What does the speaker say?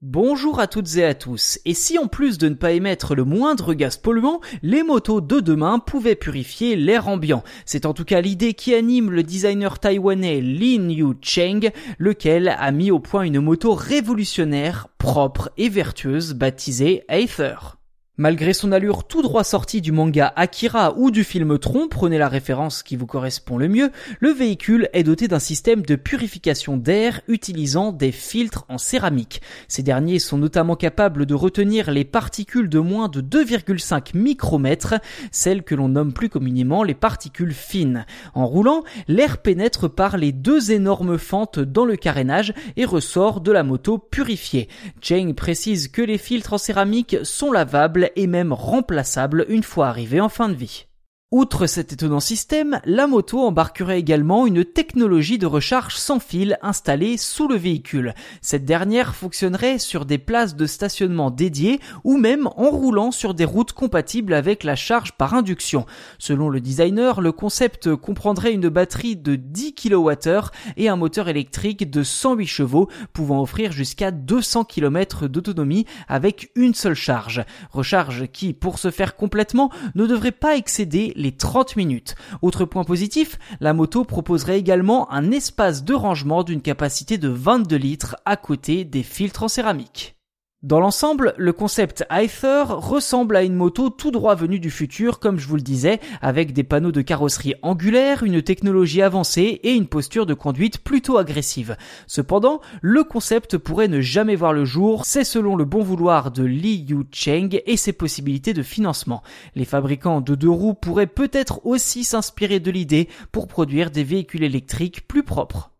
Bonjour à toutes et à tous. Et si en plus de ne pas émettre le moindre gaz polluant, les motos de demain pouvaient purifier l'air ambiant C'est en tout cas l'idée qui anime le designer taïwanais Lin Yu Cheng, lequel a mis au point une moto révolutionnaire, propre et vertueuse baptisée Aether. Malgré son allure tout droit sortie du manga Akira ou du film Tron, prenez la référence qui vous correspond le mieux, le véhicule est doté d'un système de purification d'air utilisant des filtres en céramique. Ces derniers sont notamment capables de retenir les particules de moins de 2,5 micromètres, celles que l'on nomme plus communément les particules fines. En roulant, l'air pénètre par les deux énormes fentes dans le carénage et ressort de la moto purifiée. Cheng précise que les filtres en céramique sont lavables et même remplaçable une fois arrivé en fin de vie. Outre cet étonnant système, la moto embarquerait également une technologie de recharge sans fil installée sous le véhicule. Cette dernière fonctionnerait sur des places de stationnement dédiées ou même en roulant sur des routes compatibles avec la charge par induction. Selon le designer, le concept comprendrait une batterie de 10 kWh et un moteur électrique de 108 chevaux pouvant offrir jusqu'à 200 km d'autonomie avec une seule charge. Recharge qui, pour se faire complètement, ne devrait pas excéder les 30 minutes. Autre point positif, la moto proposerait également un espace de rangement d'une capacité de 22 litres à côté des filtres en céramique. Dans l'ensemble, le concept Aether ressemble à une moto tout droit venue du futur, comme je vous le disais, avec des panneaux de carrosserie angulaire, une technologie avancée et une posture de conduite plutôt agressive. Cependant, le concept pourrait ne jamais voir le jour, c'est selon le bon vouloir de Li Yu Cheng et ses possibilités de financement. Les fabricants de deux roues pourraient peut-être aussi s'inspirer de l'idée pour produire des véhicules électriques plus propres.